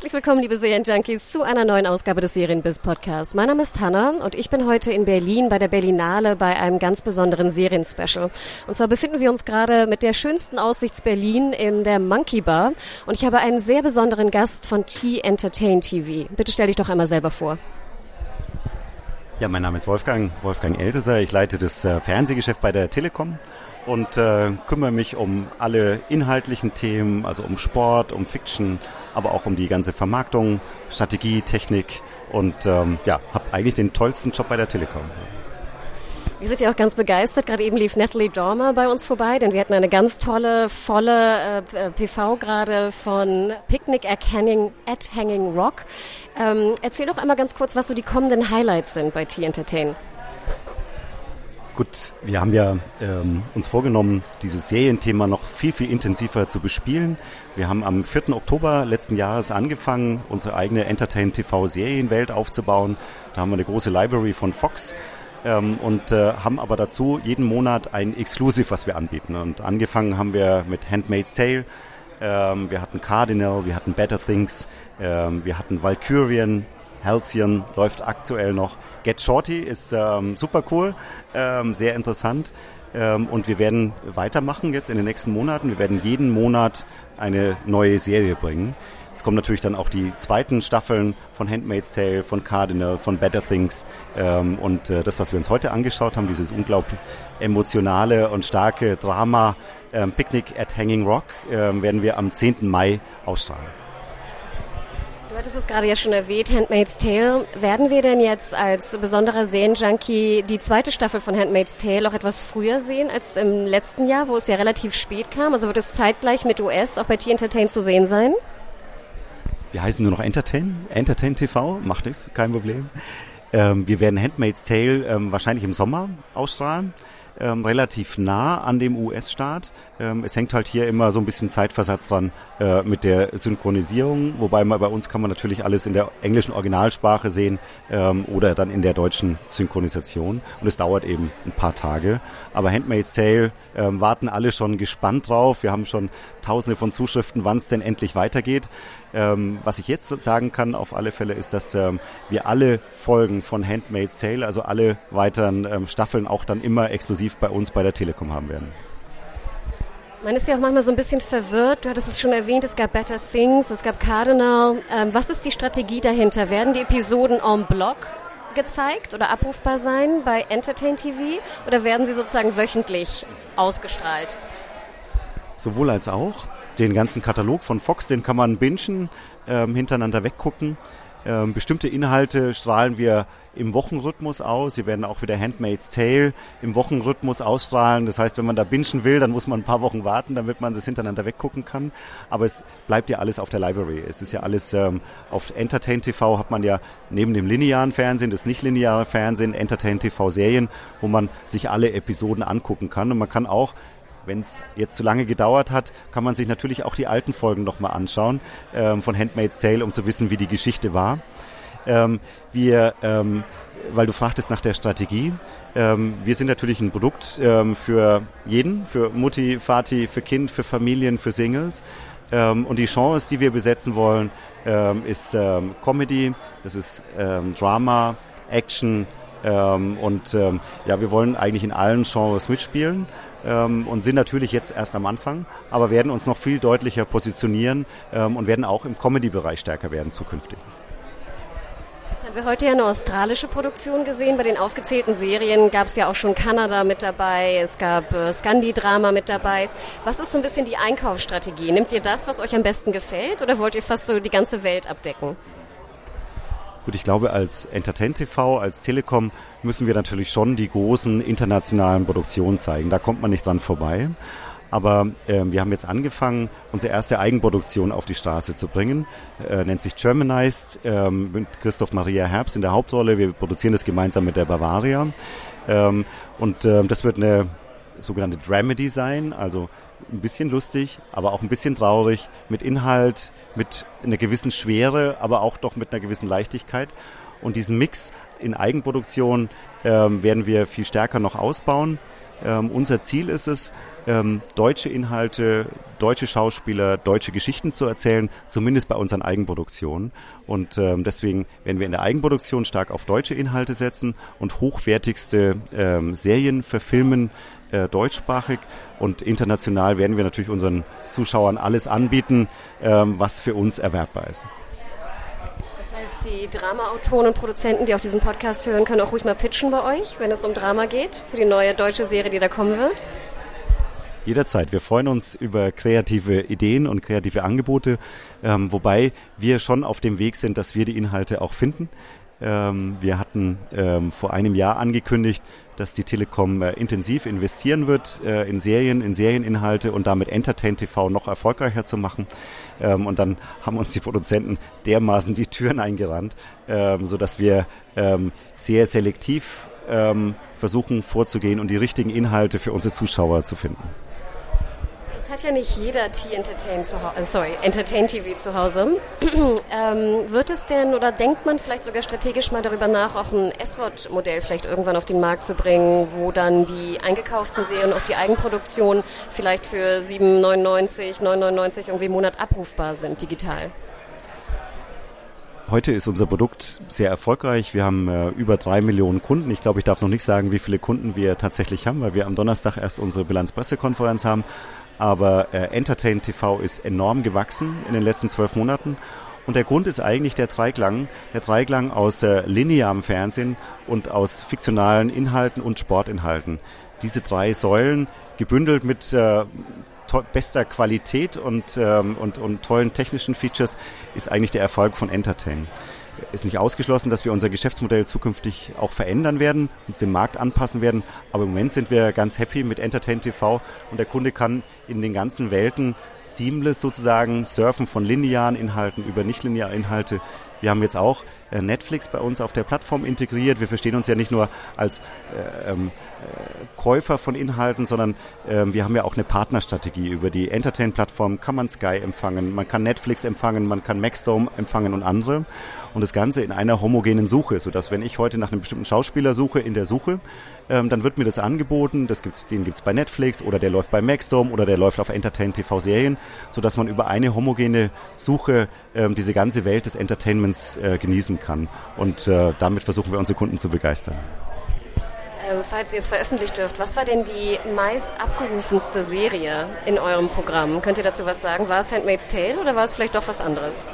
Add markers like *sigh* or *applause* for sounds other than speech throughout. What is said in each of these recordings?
Herzlich willkommen, liebe Serienjunkies, zu einer neuen Ausgabe des Serienbiz Podcasts. Mein Name ist Hanna und ich bin heute in Berlin bei der Berlinale bei einem ganz besonderen Serienspecial. Und zwar befinden wir uns gerade mit der schönsten Aussichts Berlin in der Monkey Bar und ich habe einen sehr besonderen Gast von T Entertain TV. Bitte stell dich doch einmal selber vor. Ja, mein Name ist Wolfgang, Wolfgang Elteser. Ich leite das äh, Fernsehgeschäft bei der Telekom und äh, kümmere mich um alle inhaltlichen Themen, also um Sport, um Fiction, aber auch um die ganze Vermarktung, Strategie, Technik und ähm, ja, habe eigentlich den tollsten Job bei der Telekom. Wir sind ja auch ganz begeistert. Gerade eben lief Natalie Dormer bei uns vorbei, denn wir hatten eine ganz tolle, volle äh, PV gerade von Picnic at Hanging, at Hanging Rock. Ähm, erzähl doch einmal ganz kurz, was so die kommenden Highlights sind bei T-Entertain. Gut, wir haben ja ähm, uns vorgenommen, dieses Serienthema noch viel, viel intensiver zu bespielen. Wir haben am 4. Oktober letzten Jahres angefangen, unsere eigene Entertain TV Serienwelt aufzubauen. Da haben wir eine große Library von Fox ähm, und äh, haben aber dazu jeden Monat ein Exclusive, was wir anbieten. Und angefangen haben wir mit Handmaid's Tale, ähm, wir hatten Cardinal, wir hatten Better Things, ähm, wir hatten Valkyrian, Halcyon läuft aktuell noch. Get Shorty ist ähm, super cool, ähm, sehr interessant. Ähm, und wir werden weitermachen jetzt in den nächsten Monaten. Wir werden jeden Monat eine neue Serie bringen. Es kommen natürlich dann auch die zweiten Staffeln von Handmaid's Tale, von Cardinal, von Better Things. Ähm, und äh, das, was wir uns heute angeschaut haben, dieses unglaublich emotionale und starke Drama ähm, Picnic at Hanging Rock, ähm, werden wir am 10. Mai ausstrahlen. Du hattest es gerade ja schon erwähnt, Handmaid's Tale. Werden wir denn jetzt als besonderer Serienjunkie die zweite Staffel von Handmaid's Tale auch etwas früher sehen als im letzten Jahr, wo es ja relativ spät kam? Also wird es zeitgleich mit US auch bei T-Entertain zu sehen sein? Wir heißen nur noch Entertain. Entertain TV, macht es, kein Problem. Ähm, wir werden Handmaid's Tale ähm, wahrscheinlich im Sommer ausstrahlen ähm, relativ nah an dem US-Staat. Ähm, es hängt halt hier immer so ein bisschen Zeitversatz dran äh, mit der Synchronisierung, wobei man bei uns kann man natürlich alles in der englischen Originalsprache sehen ähm, oder dann in der deutschen Synchronisation. Und es dauert eben ein paar Tage. Aber Handmaid's Tale ähm, warten alle schon gespannt drauf. Wir haben schon tausende von Zuschriften, wann es denn endlich weitergeht. Ähm, was ich jetzt sagen kann auf alle Fälle ist, dass ähm, wir alle Folgen von Handmaid's Tale, also alle weiteren ähm, Staffeln auch dann immer exklusiv bei uns bei der Telekom haben werden. Man ist ja auch manchmal so ein bisschen verwirrt. Du hattest es schon erwähnt, es gab Better Things, es gab Cardinal. Ähm, was ist die Strategie dahinter? Werden die Episoden en bloc gezeigt oder abrufbar sein bei Entertain TV oder werden sie sozusagen wöchentlich ausgestrahlt? Sowohl als auch. Den ganzen Katalog von Fox, den kann man bingen, ähm, hintereinander weggucken. Ähm, bestimmte Inhalte strahlen wir im Wochenrhythmus aus. Wir werden auch wieder Handmaid's Tale im Wochenrhythmus ausstrahlen. Das heißt, wenn man da bingen will, dann muss man ein paar Wochen warten, damit man das hintereinander weggucken kann. Aber es bleibt ja alles auf der Library. Es ist ja alles ähm, auf Entertain TV hat man ja neben dem linearen Fernsehen, das nicht lineare Fernsehen, Entertain TV Serien, wo man sich alle Episoden angucken kann. Und man kann auch wenn es jetzt zu lange gedauert hat, kann man sich natürlich auch die alten Folgen nochmal anschauen ähm, von Handmaid's Tale, um zu wissen, wie die Geschichte war. Ähm, wir, ähm, weil du fragtest nach der Strategie, ähm, wir sind natürlich ein Produkt ähm, für jeden, für Mutti, Vati, für Kind, für Familien, für Singles. Ähm, und die Genres, die wir besetzen wollen, ähm, ist Comedy, das ist Drama, Action, ähm, und ähm, ja, wir wollen eigentlich in allen Genres mitspielen ähm, und sind natürlich jetzt erst am Anfang, aber werden uns noch viel deutlicher positionieren ähm, und werden auch im Comedy-Bereich stärker werden zukünftig. Jetzt haben wir heute ja eine australische Produktion gesehen. Bei den aufgezählten Serien gab es ja auch schon Kanada mit dabei, es gab äh, Scandi-Drama mit dabei. Was ist so ein bisschen die Einkaufsstrategie? Nehmt ihr das, was euch am besten gefällt oder wollt ihr fast so die ganze Welt abdecken? Gut, ich glaube, als Entertain TV, als Telekom müssen wir natürlich schon die großen internationalen Produktionen zeigen. Da kommt man nicht dran vorbei. Aber äh, wir haben jetzt angefangen, unsere erste Eigenproduktion auf die Straße zu bringen. Äh, nennt sich Germanized äh, mit Christoph Maria Herbst in der Hauptrolle. Wir produzieren das gemeinsam mit der Bavaria. Ähm, und äh, das wird eine sogenannte Dramedy sein, also ein bisschen lustig, aber auch ein bisschen traurig, mit Inhalt, mit einer gewissen Schwere, aber auch doch mit einer gewissen Leichtigkeit. Und diesen Mix in Eigenproduktion ähm, werden wir viel stärker noch ausbauen. Ähm, unser Ziel ist es, ähm, deutsche Inhalte, deutsche Schauspieler, deutsche Geschichten zu erzählen, zumindest bei unseren Eigenproduktionen. Und ähm, deswegen werden wir in der Eigenproduktion stark auf deutsche Inhalte setzen und hochwertigste ähm, Serien verfilmen, äh, deutschsprachig. Und international werden wir natürlich unseren Zuschauern alles anbieten, ähm, was für uns erwerbbar ist. Das heißt, die Dramaautoren und Produzenten, die auch diesen Podcast hören, können auch ruhig mal pitchen bei euch, wenn es um Drama geht, für die neue deutsche Serie, die da kommen wird. Jederzeit. Wir freuen uns über kreative Ideen und kreative Angebote, ähm, wobei wir schon auf dem Weg sind, dass wir die Inhalte auch finden. Ähm, wir hatten ähm, vor einem Jahr angekündigt, dass die Telekom äh, intensiv investieren wird äh, in Serien, in Serieninhalte und damit Entertain TV noch erfolgreicher zu machen. Ähm, und dann haben uns die Produzenten dermaßen die Türen eingerannt, ähm, sodass wir ähm, sehr selektiv ähm, versuchen vorzugehen und die richtigen Inhalte für unsere Zuschauer zu finden hat ja nicht jeder T-Entertain zu Hause, äh, sorry, Entertain TV zu Hause. *clears throat* ähm, wird es denn oder denkt man vielleicht sogar strategisch mal darüber nach, auch ein SWOT-Modell vielleicht irgendwann auf den Markt zu bringen, wo dann die eingekauften Serien, auch die Eigenproduktion vielleicht für 7,99, 9,99 irgendwie im Monat abrufbar sind, digital? Heute ist unser Produkt sehr erfolgreich. Wir haben äh, über drei Millionen Kunden. Ich glaube, ich darf noch nicht sagen, wie viele Kunden wir tatsächlich haben, weil wir am Donnerstag erst unsere Bilanzpressekonferenz haben. Aber äh, Entertain TV ist enorm gewachsen in den letzten zwölf Monaten. Und der Grund ist eigentlich der Dreiklang, der Dreiklang aus äh, linearem Fernsehen und aus fiktionalen Inhalten und Sportinhalten. Diese drei Säulen gebündelt mit äh, bester Qualität und, ähm, und, und tollen technischen Features ist eigentlich der Erfolg von Entertain ist nicht ausgeschlossen, dass wir unser Geschäftsmodell zukünftig auch verändern werden, uns dem Markt anpassen werden. Aber im Moment sind wir ganz happy mit Entertain TV und der Kunde kann in den ganzen Welten seamless sozusagen surfen von linearen Inhalten über nicht-lineare Inhalte. Wir haben jetzt auch äh, Netflix bei uns auf der Plattform integriert. Wir verstehen uns ja nicht nur als äh, ähm, äh, Käufer von Inhalten, sondern äh, wir haben ja auch eine Partnerstrategie. Über die Entertain-Plattform kann man Sky empfangen, man kann Netflix empfangen, man kann Maxdome empfangen und andere. Und das Ganze in einer homogenen Suche, sodass wenn ich heute nach einem bestimmten Schauspieler suche in der Suche, ähm, dann wird mir das angeboten. Das gibt's, den gibt's bei Netflix oder der läuft bei Maxdome oder der läuft auf Entertain TV Serien, sodass man über eine homogene Suche ähm, diese ganze Welt des Entertainments äh, genießen kann. Und äh, damit versuchen wir unsere Kunden zu begeistern. Ähm, falls ihr es veröffentlicht dürft, was war denn die meist abgerufenste Serie in eurem Programm? Könnt ihr dazu was sagen? War es Handmaid's Tale oder war es vielleicht doch was anderes?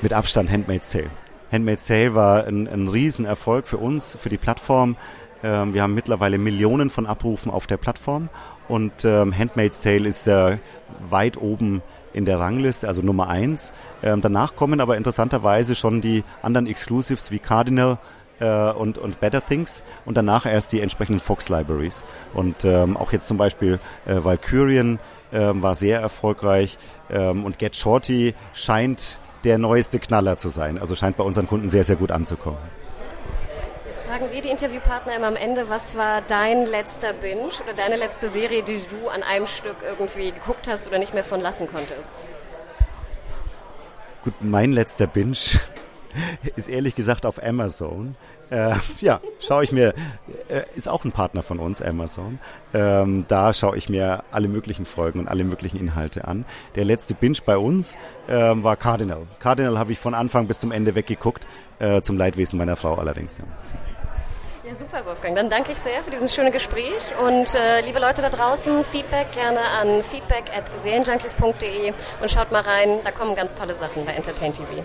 Mit Abstand Handmaid's Tale. Handmaid's Tale war ein, ein Riesenerfolg für uns, für die Plattform. Ähm, wir haben mittlerweile Millionen von Abrufen auf der Plattform und ähm, Handmaid's Tale ist äh, weit oben in der Rangliste, also Nummer eins. Ähm, danach kommen aber interessanterweise schon die anderen Exclusives wie Cardinal äh, und, und Better Things und danach erst die entsprechenden Fox Libraries. Und ähm, auch jetzt zum Beispiel äh, Valkyrian ähm, war sehr erfolgreich ähm, und Get Shorty scheint der neueste Knaller zu sein. Also scheint bei unseren Kunden sehr, sehr gut anzukommen. Jetzt fragen wir die Interviewpartner immer am Ende, was war dein letzter Binge oder deine letzte Serie, die du an einem Stück irgendwie geguckt hast oder nicht mehr von lassen konntest? Gut, mein letzter Binge ist ehrlich gesagt auf Amazon. Äh, ja, schaue ich mir, äh, ist auch ein Partner von uns, Amazon. Ähm, da schaue ich mir alle möglichen Folgen und alle möglichen Inhalte an. Der letzte Binge bei uns äh, war Cardinal. Cardinal habe ich von Anfang bis zum Ende weggeguckt, äh, zum Leidwesen meiner Frau allerdings. Ja. Ja, super, Wolfgang. Dann danke ich sehr für dieses schöne Gespräch. Und äh, liebe Leute da draußen, Feedback gerne an feedback at serienjunkies.de und schaut mal rein. Da kommen ganz tolle Sachen bei Entertain TV.